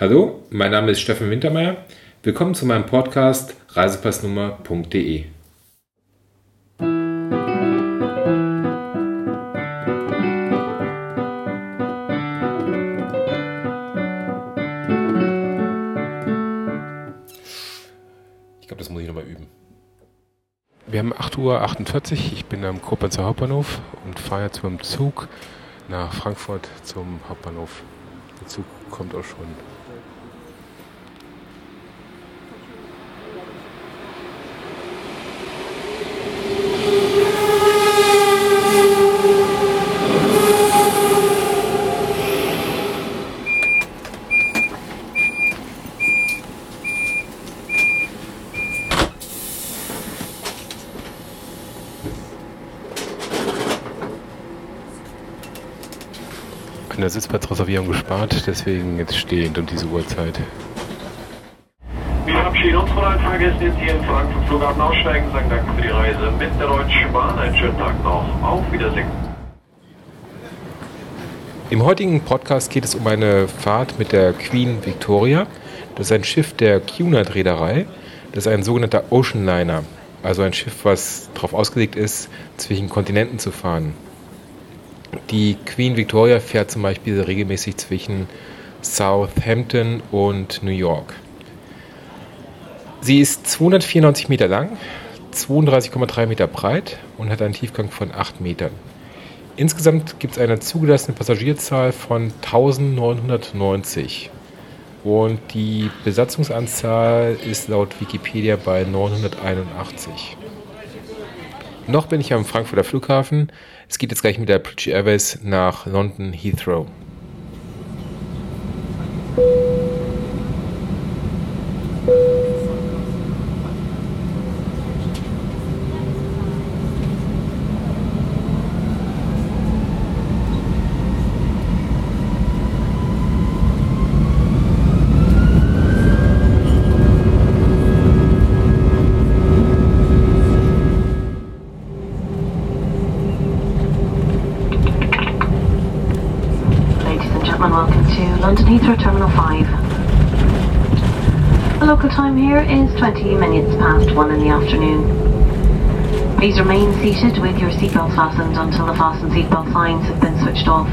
Hallo, mein Name ist Steffen Wintermeyer. Willkommen zu meinem Podcast reisepassnummer.de. Ich glaube, das muss ich nochmal üben. Wir haben 8.48 Uhr. Ich bin am Koblenzer Hauptbahnhof und fahre jetzt mit dem Zug nach Frankfurt zum Hauptbahnhof. Der Zug kommt auch schon. Sitzplatzreservierung gespart, deswegen jetzt stehend um diese Uhrzeit. Wir verabschieden uns von allen Fahrgästen jetzt hier im Frankfurt Flughafen aussteigen, sagen Danke für die Reise mit der Deutschen Bahn. Einen schönen Tag noch. Auf Wiedersehen. Im heutigen Podcast geht es um eine Fahrt mit der Queen Victoria. Das ist ein Schiff der Cunard-Reederei. Das ist ein sogenannter Ocean Liner, also ein Schiff, was darauf ausgelegt ist, zwischen Kontinenten zu fahren. Die Queen Victoria fährt zum Beispiel regelmäßig zwischen Southampton und New York. Sie ist 294 Meter lang, 32,3 Meter breit und hat einen Tiefgang von 8 Metern. Insgesamt gibt es eine zugelassene Passagierzahl von 1990 und die Besatzungsanzahl ist laut Wikipedia bei 981. Noch bin ich am Frankfurter Flughafen. Es geht jetzt gleich mit der British Airways nach London Heathrow. Heathrow Terminal 5. The local time here is 20 minutes past 1 in the afternoon. Please remain seated with your seatbelt fastened until the fasten seatbelt signs have been switched off.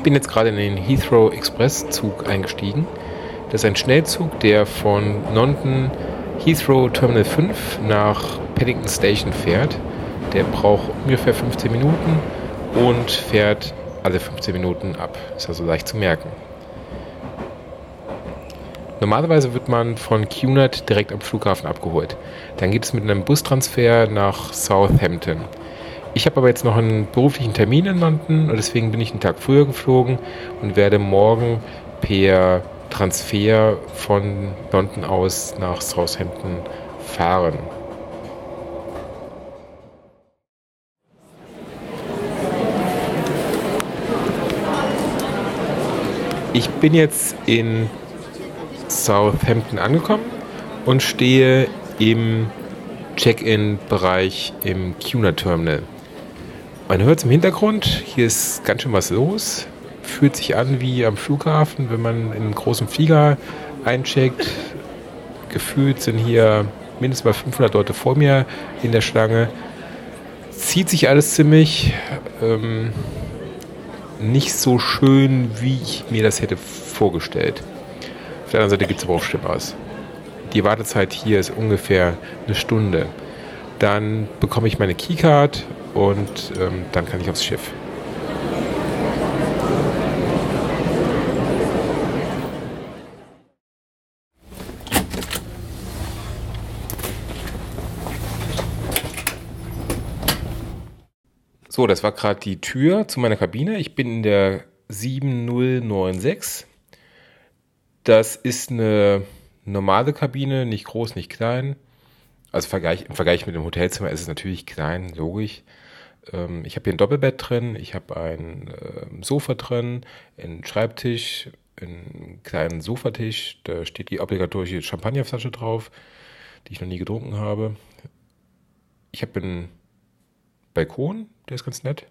Ich bin jetzt gerade in den Heathrow Express Zug eingestiegen. Das ist ein Schnellzug, der von London Heathrow Terminal 5 nach Paddington Station fährt. Der braucht ungefähr 15 Minuten und fährt alle 15 Minuten ab. Ist also leicht zu merken. Normalerweise wird man von Cunard direkt am Flughafen abgeholt. Dann geht es mit einem Bustransfer nach Southampton. Ich habe aber jetzt noch einen beruflichen Termin in London und deswegen bin ich einen Tag früher geflogen und werde morgen per Transfer von London aus nach Southampton fahren. Ich bin jetzt in Southampton angekommen und stehe im Check-in-Bereich im Cunard Terminal. Man hört es im Hintergrund, hier ist ganz schön was los. Fühlt sich an wie am Flughafen, wenn man in einen großen Flieger eincheckt. Gefühlt sind hier mindestens mal 500 Leute vor mir in der Schlange. Zieht sich alles ziemlich. Ähm, nicht so schön, wie ich mir das hätte vorgestellt. Auf der anderen Seite gibt es aber auch Schlimmeres. Die Wartezeit hier ist ungefähr eine Stunde. Dann bekomme ich meine Keycard und ähm, dann kann ich aufs Schiff. So, das war gerade die Tür zu meiner Kabine. Ich bin in der 7096. Das ist eine normale Kabine, nicht groß, nicht klein. Also Vergleich, im Vergleich mit dem Hotelzimmer ist es natürlich klein, logisch. Ähm, ich habe hier ein Doppelbett drin, ich habe ein äh, Sofa drin, einen Schreibtisch, einen kleinen Sofatisch. Da steht die obligatorische Champagnerflasche drauf, die ich noch nie getrunken habe. Ich habe einen Balkon, der ist ganz nett.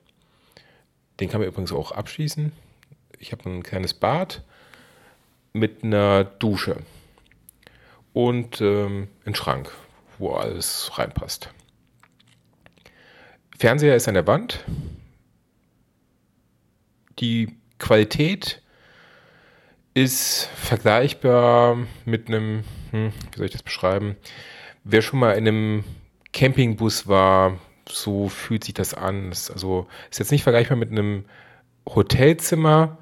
Den kann man übrigens auch abschließen. Ich habe ein kleines Bad mit einer Dusche und ähm, einen Schrank, wo alles reinpasst. Fernseher ist an der Wand. Die Qualität ist vergleichbar mit einem, hm, wie soll ich das beschreiben? Wer schon mal in einem Campingbus war, so fühlt sich das an. Das also ist jetzt nicht vergleichbar mit einem Hotelzimmer,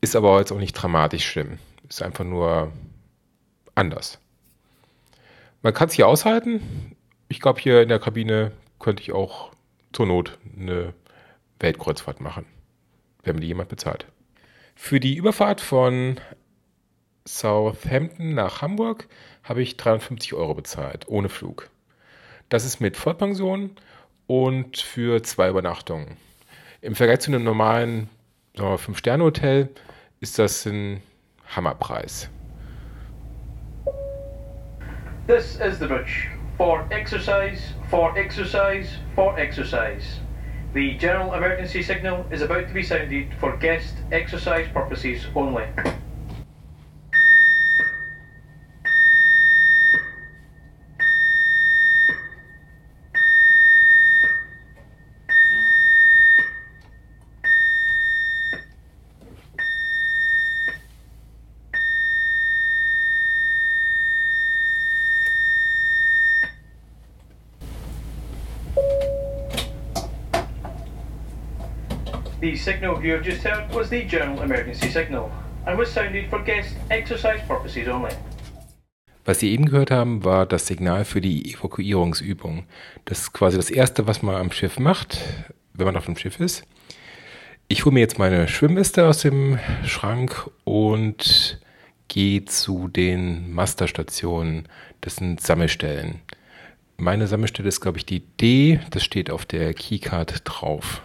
ist aber jetzt auch nicht dramatisch schlimm. Ist einfach nur anders. Man kann es hier aushalten. Ich glaube, hier in der Kabine könnte ich auch zur Not eine Weltkreuzfahrt machen, wenn mir die jemand bezahlt. Für die Überfahrt von Southampton nach Hamburg habe ich 350 Euro bezahlt, ohne Flug. Das ist mit Vollpension und für zwei Übernachtungen. Im Vergleich zu einem normalen Fünf-Sterne-Hotel ist das ein Hammerpreis. This is the bridge. For exercise, for exercise, for exercise. The general emergency signal is about to be sounded for guest exercise purposes only. The signal you have just heard was the general emergency signal and was sounded for guest exercise purposes only. Was Sie eben gehört haben, war das Signal für die Evakuierungsübung. Das ist quasi das Erste, was man am Schiff macht, wenn man auf dem Schiff ist. Ich hole mir jetzt meine Schwimmweste aus dem Schrank und gehe zu den Masterstationen. Das sind Sammelstellen. Meine Sammelstelle ist, glaube ich, die D. Das steht auf der Keycard drauf.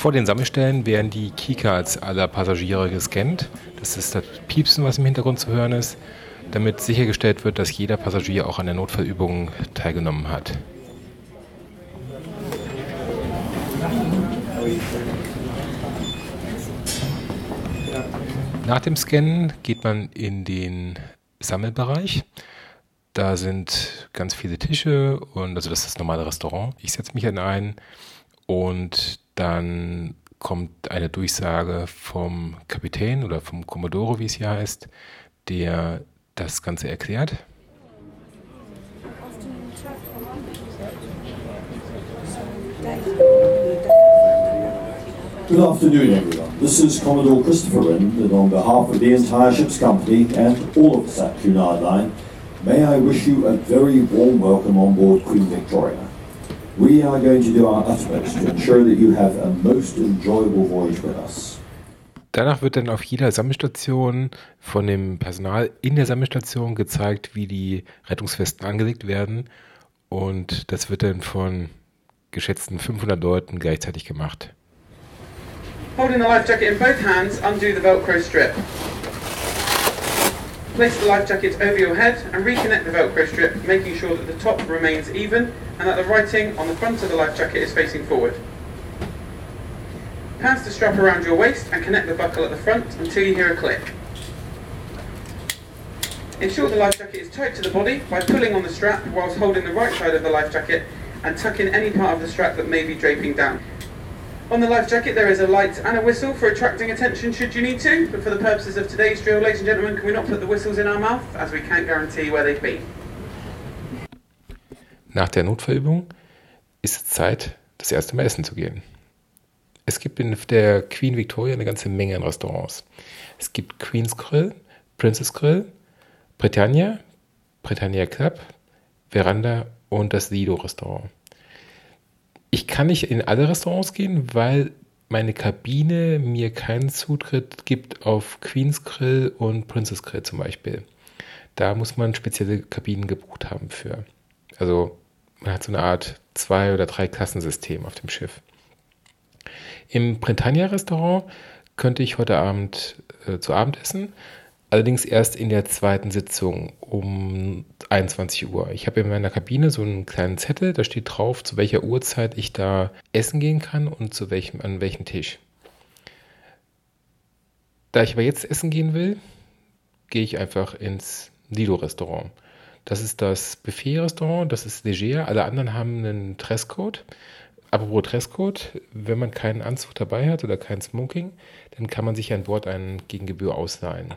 Vor den Sammelstellen werden die Keycards aller Passagiere gescannt. Das ist das Piepsen, was im Hintergrund zu hören ist, damit sichergestellt wird, dass jeder Passagier auch an der Notfallübung teilgenommen hat. Nach dem Scannen geht man in den Sammelbereich. Da sind ganz viele Tische und also das ist das normale Restaurant. Ich setze mich in einen und dann kommt eine Durchsage vom Kapitän oder vom Commodore, wie es hier heißt, der das Ganze erklärt. Good afternoon, everyone. This is Commodore Christopher Wren, and on behalf of the entire ship's company and all of the SAT Cunard line, may I wish you a very warm welcome on board Queen Victoria. We are going to do our utmost to ensure that you have a most enjoyable voyage with us. Danach wird dann auf jeder Sammelstation von dem Personal in der Sammelstation gezeigt, wie die Rettungswesten angelegt werden. Und das wird dann von geschätzten 500 Leuten gleichzeitig gemacht. Holding the life jacket in both hands, undo the Velcro strip. Place the life jacket over your head and reconnect the Velcro strip, making sure that the top remains even and that the writing on the front of the life jacket is facing forward. Pass the strap around your waist and connect the buckle at the front until you hear a click. Ensure the life jacket is tight to the body by pulling on the strap whilst holding the right side of the life jacket and tuck in any part of the strap that may be draping down. On the life jacket there is a light and a whistle for attracting attention should you need to, but for the purposes of today's drill, ladies and gentlemen, can we not put the whistles in our mouth as we can't guarantee where they'd be. Nach der Notfallübung ist es Zeit, das erste Mal essen zu gehen. Es gibt in der Queen Victoria eine ganze Menge an Restaurants. Es gibt Queen's Grill, Princess Grill, Britannia, Britannia Club, Veranda und das Lido Restaurant. Ich kann nicht in alle Restaurants gehen, weil meine Kabine mir keinen Zutritt gibt auf Queen's Grill und Princess Grill zum Beispiel. Da muss man spezielle Kabinen gebucht haben für. Also man hat so eine Art zwei- oder drei Klassensystem auf dem Schiff. Im Britannia Restaurant könnte ich heute Abend äh, zu Abend essen, allerdings erst in der zweiten Sitzung um 21 Uhr. Ich habe in meiner Kabine so einen kleinen Zettel, da steht drauf, zu welcher Uhrzeit ich da essen gehen kann und zu welchem, an welchem Tisch. Da ich aber jetzt essen gehen will, gehe ich einfach ins Lido-Restaurant. Das ist das Buffet-Restaurant, das ist leger. Alle anderen haben einen Dresscode. Apropos Dresscode, wenn man keinen Anzug dabei hat oder kein Smoking, dann kann man sich an Bord einen gegen Gebühr ausleihen.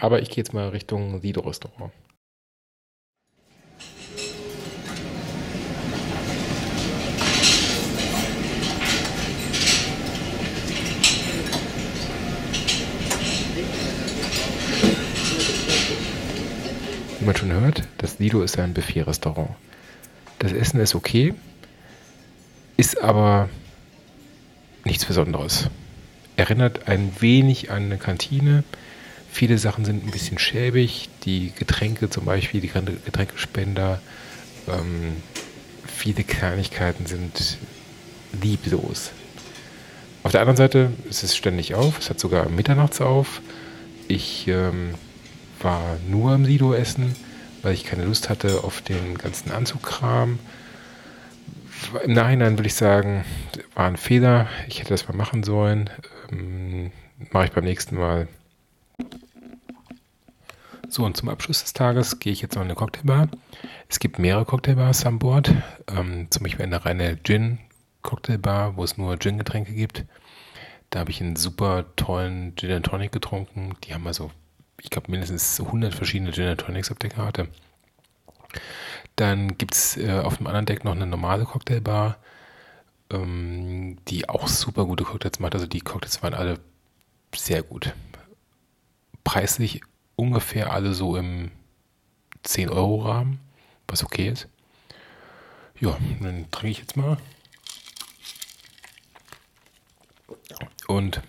Aber ich gehe jetzt mal Richtung Lido-Restaurant. Wie man schon hört, das Lido ist ein Buffet-Restaurant. Das Essen ist okay, ist aber nichts Besonderes. Erinnert ein wenig an eine Kantine. Viele Sachen sind ein bisschen schäbig. Die Getränke zum Beispiel, die Getränkespender, ähm, viele Kleinigkeiten sind lieblos. Auf der anderen Seite ist es ständig auf. Es hat sogar mitternachts auf. Ich ähm, war nur im Lido essen, weil ich keine Lust hatte auf den ganzen Anzugkram. Im Nachhinein würde ich sagen, war ein Fehler. Ich hätte das mal machen sollen. Ähm, Mache ich beim nächsten Mal. So, und zum Abschluss des Tages gehe ich jetzt noch in eine Cocktailbar. Es gibt mehrere Cocktailbars an Bord. Ähm, zum Beispiel eine reine Gin-Cocktailbar, wo es nur Gin-Getränke gibt. Da habe ich einen super tollen Gin and Tonic getrunken. Die haben also, ich glaube, mindestens 100 verschiedene Gin and Tonics auf der Karte. Dann gibt es äh, auf dem anderen Deck noch eine normale Cocktailbar, ähm, die auch super gute Cocktails macht. Also die Cocktails waren alle sehr gut. Preislich ungefähr alle so im 10-Euro-Rahmen, was okay ist. Ja, dann trinke ich jetzt mal. Und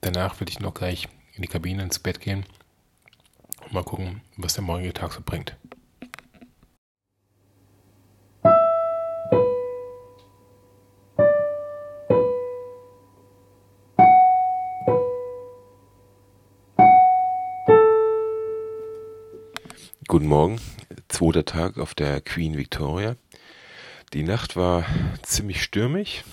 danach will ich noch gleich in die Kabine ins Bett gehen und mal gucken, was der morgige Tag so bringt. Guten Morgen, zweiter Tag auf der Queen Victoria. Die Nacht war ziemlich stürmig.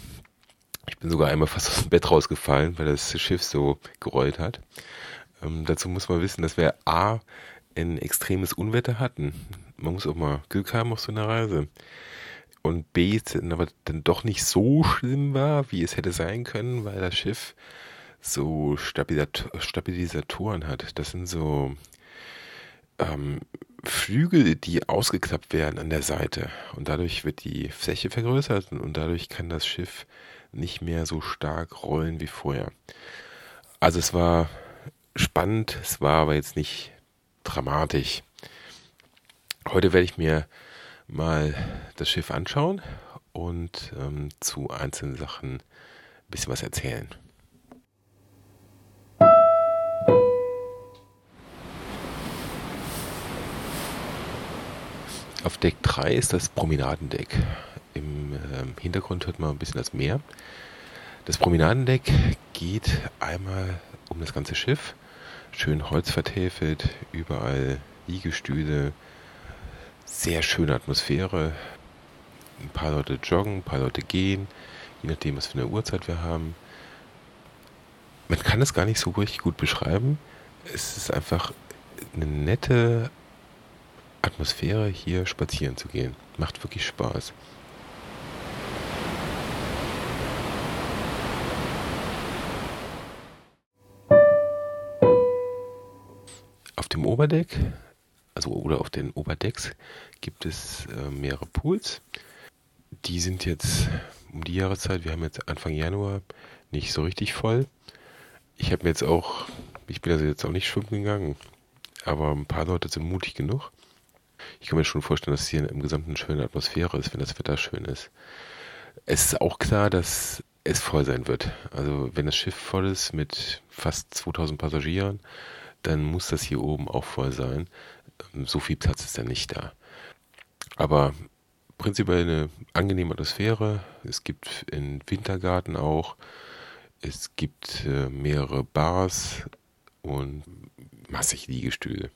Ich bin sogar einmal fast aus dem Bett rausgefallen, weil das Schiff so gerollt hat. Ähm, dazu muss man wissen, dass wir A, ein extremes Unwetter hatten. Man muss auch mal Glück haben auf so einer Reise. Und B, es aber dann doch nicht so schlimm war, wie es hätte sein können, weil das Schiff so Stabilisat Stabilisatoren hat. Das sind so ähm, Flügel, die ausgeklappt werden an der Seite. Und dadurch wird die Fläche vergrößert und dadurch kann das Schiff nicht mehr so stark rollen wie vorher. Also es war spannend, es war aber jetzt nicht dramatisch. Heute werde ich mir mal das Schiff anschauen und ähm, zu einzelnen Sachen ein bisschen was erzählen. Auf Deck 3 ist das Promenadendeck. Im ähm, Hintergrund hört man ein bisschen das Meer. Das Promenadendeck geht einmal um das ganze Schiff. Schön Holz vertäfelt, überall Liegestühle, sehr schöne Atmosphäre. Ein paar Leute joggen, ein paar Leute gehen, je nachdem, was für eine Uhrzeit wir haben. Man kann es gar nicht so richtig gut beschreiben. Es ist einfach eine nette Atmosphäre hier spazieren zu gehen. Macht wirklich Spaß. Auf dem Oberdeck, also oder auf den Oberdecks, gibt es äh, mehrere Pools. Die sind jetzt um die Jahreszeit, wir haben jetzt Anfang Januar, nicht so richtig voll. Ich habe jetzt auch, ich bin also jetzt auch nicht schwimmen gegangen, aber ein paar Leute sind mutig genug ich kann mir schon vorstellen, dass hier im Gesamten eine schöne Atmosphäre ist, wenn das Wetter schön ist. Es ist auch klar, dass es voll sein wird. Also wenn das Schiff voll ist mit fast 2000 Passagieren, dann muss das hier oben auch voll sein. Ähm, so viel Platz ist dann nicht da. Aber prinzipiell eine angenehme Atmosphäre. Es gibt in Wintergarten auch, es gibt äh, mehrere Bars und massig Liegestühle.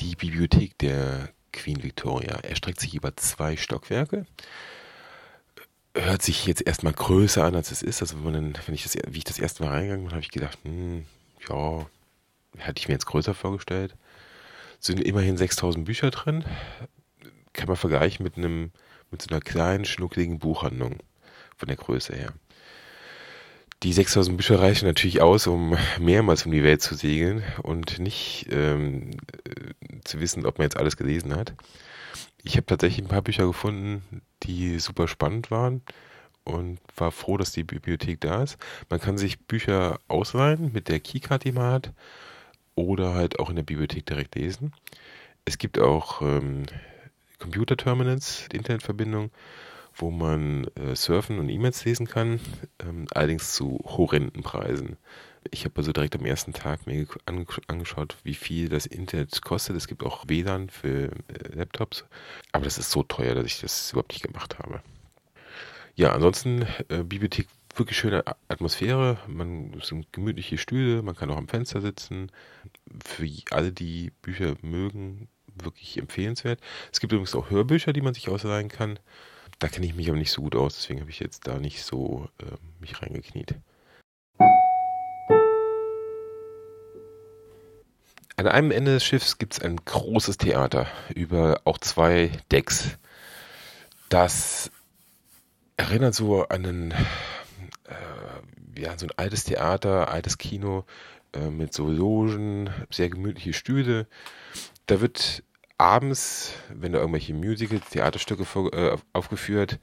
Die Bibliothek der Queen Victoria erstreckt sich über zwei Stockwerke. Hört sich jetzt erstmal größer an, als es ist. Also wenn, wenn ich das, wie ich das erste Mal reingegangen bin, habe ich gedacht, hm, ja, hätte ich mir jetzt größer vorgestellt. Sind immerhin 6000 Bücher drin. Kann man vergleichen mit einem, mit so einer kleinen, schnuckligen Buchhandlung von der Größe her. Die 6000 Bücher reichen natürlich aus, um mehrmals um die Welt zu segeln und nicht ähm, äh, zu wissen, ob man jetzt alles gelesen hat. Ich habe tatsächlich ein paar Bücher gefunden, die super spannend waren und war froh, dass die Bibliothek da ist. Man kann sich Bücher ausleihen mit der Keycard, die man hat, oder halt auch in der Bibliothek direkt lesen. Es gibt auch ähm, Computerterminals, Internetverbindung, wo man äh, surfen und E-Mails lesen kann, ähm, allerdings zu horrenden Preisen. Ich habe also direkt am ersten Tag mir angeschaut, wie viel das Internet kostet. Es gibt auch WLAN für äh, Laptops, aber das ist so teuer, dass ich das überhaupt nicht gemacht habe. Ja, ansonsten äh, Bibliothek wirklich schöne Atmosphäre. Man sind gemütliche Stühle, man kann auch am Fenster sitzen. Für alle, die Bücher mögen, wirklich empfehlenswert. Es gibt übrigens auch Hörbücher, die man sich ausleihen kann. Da kenne ich mich aber nicht so gut aus, deswegen habe ich jetzt da nicht so äh, mich reingekniet. An einem Ende des Schiffs gibt es ein großes Theater über auch zwei Decks. Das erinnert so an einen, äh, ja, so ein altes Theater, altes Kino äh, mit so Logen, sehr gemütliche Stühle. Da wird abends, wenn da irgendwelche Musicals, Theaterstücke vor, äh, aufgeführt,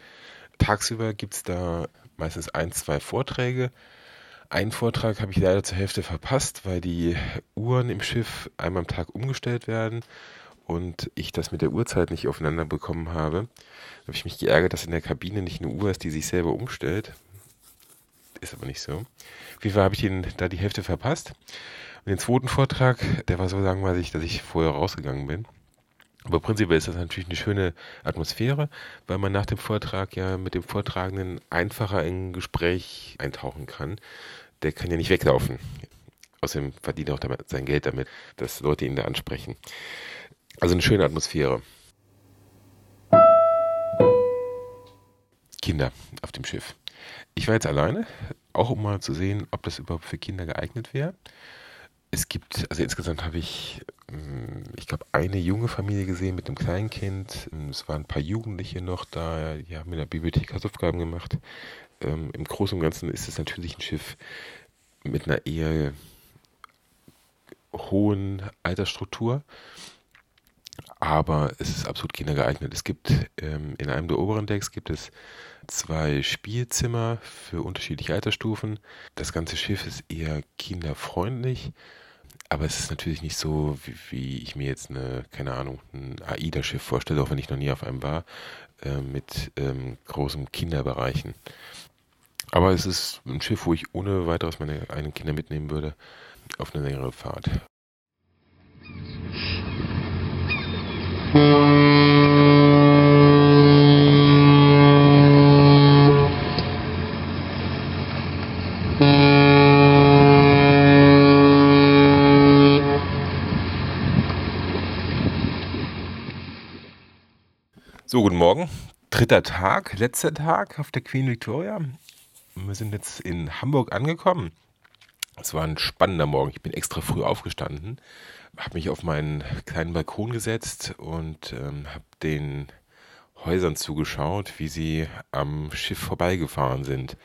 tagsüber gibt es da meistens ein, zwei Vorträge. Einen Vortrag habe ich leider zur Hälfte verpasst, weil die Uhren im Schiff einmal am Tag umgestellt werden und ich das mit der Uhrzeit nicht aufeinander bekommen habe. Da habe ich mich geärgert, dass in der Kabine nicht eine Uhr ist, die sich selber umstellt. Ist aber nicht so. Auf jeden Fall habe ich den, da die Hälfte verpasst. Und den zweiten Vortrag, der war so langweilig, dass ich vorher rausgegangen bin. Aber prinzipiell ist das natürlich eine schöne Atmosphäre, weil man nach dem Vortrag ja mit dem Vortragenden einfacher in ein Gespräch eintauchen kann. Der kann ja nicht weglaufen. Außerdem verdient er auch damit sein Geld damit, dass Leute ihn da ansprechen. Also eine schöne Atmosphäre. Kinder auf dem Schiff. Ich war jetzt alleine, auch um mal zu sehen, ob das überhaupt für Kinder geeignet wäre. Es gibt, also insgesamt habe ich, ähm, ich glaube, eine junge Familie gesehen mit einem kleinen Kind. Ähm, es waren ein paar Jugendliche noch da, die haben in der Bibliothek Hausaufgaben gemacht. Ähm, Im Großen und Ganzen ist es natürlich ein Schiff mit einer eher hohen Altersstruktur. Aber es ist absolut kindergeeignet. Es gibt ähm, in einem der oberen Decks gibt es zwei Spielzimmer für unterschiedliche Altersstufen. Das ganze Schiff ist eher kinderfreundlich, aber es ist natürlich nicht so, wie, wie ich mir jetzt eine, keine Ahnung, ein AIDA-Schiff vorstelle, auch wenn ich noch nie auf einem war, äh, mit ähm, großen Kinderbereichen. Aber es ist ein Schiff, wo ich ohne weiteres meine eigenen Kinder mitnehmen würde auf eine längere Fahrt. So, guten Morgen. Dritter Tag, letzter Tag auf der Queen Victoria. Wir sind jetzt in Hamburg angekommen. Es war ein spannender Morgen. Ich bin extra früh aufgestanden, habe mich auf meinen kleinen Balkon gesetzt und ähm, habe den Häusern zugeschaut, wie sie am Schiff vorbeigefahren sind.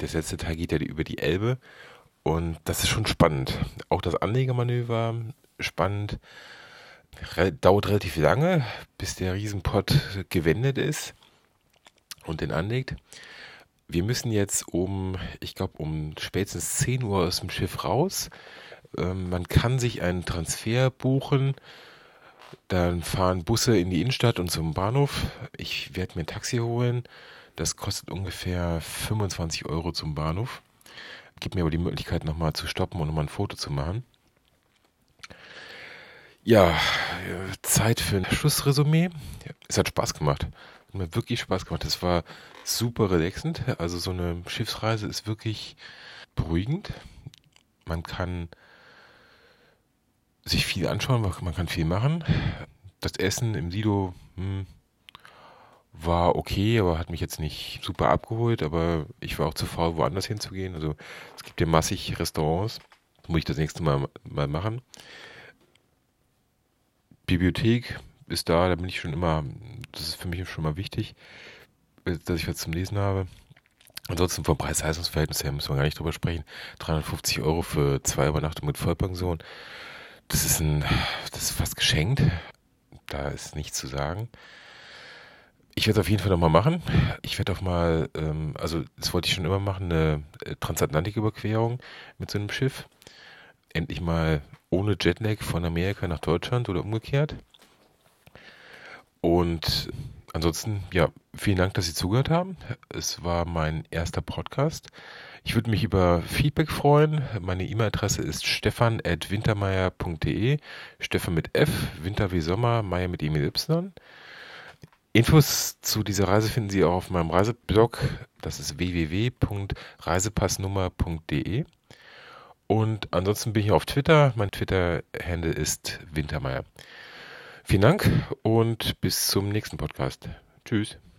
Der letzte Tag geht ja über die Elbe Und das ist schon spannend. Auch das Anlegemanöver spannend. Re dauert relativ lange, bis der Riesenpott gewendet ist und den anlegt. Wir müssen jetzt um, ich glaube, um spätestens 10 Uhr aus dem Schiff raus. Ähm, man kann sich einen Transfer buchen. Dann fahren Busse in die Innenstadt und zum Bahnhof. Ich werde mir ein Taxi holen. Das kostet ungefähr 25 Euro zum Bahnhof. Gibt mir aber die Möglichkeit, nochmal zu stoppen und nochmal ein Foto zu machen. Ja, Zeit für ein Schlussresümee. Es hat Spaß gemacht. Hat mir wirklich Spaß gemacht. Es war super relaxend. Also so eine Schiffsreise ist wirklich beruhigend. Man kann sich viel anschauen, man kann viel machen. Das Essen im Sido hm, war okay, aber hat mich jetzt nicht super abgeholt, aber ich war auch zu faul, woanders hinzugehen. Also es gibt ja massig Restaurants. Das muss ich das nächste Mal mal machen. Bibliothek ist da, da bin ich schon immer, das ist für mich schon mal wichtig, dass ich was zum Lesen habe. Ansonsten vom Preis-Leistungsverhältnis her müssen wir gar nicht drüber sprechen. 350 Euro für zwei Übernachtungen mit Vollpension. Das ist ein, das ist fast geschenkt. Da ist nichts zu sagen. Ich werde es auf jeden Fall nochmal machen. Ich werde auch mal, ähm, also das wollte ich schon immer machen, eine äh, Transatlantiküberquerung mit so einem Schiff. Endlich mal ohne Jetlag von Amerika nach Deutschland oder umgekehrt. Und ansonsten, ja, vielen Dank, dass Sie zugehört haben. Es war mein erster Podcast. Ich würde mich über Feedback freuen. Meine E-Mail-Adresse ist stefan.wintermeier.de. Stefan mit F, Winter wie Sommer, Meier mit E mit Y. Infos zu dieser Reise finden Sie auch auf meinem Reiseblog. Das ist www.reisepassnummer.de. Und ansonsten bin ich auf Twitter. Mein Twitter-Handle ist Wintermeier. Vielen Dank und bis zum nächsten Podcast. Tschüss.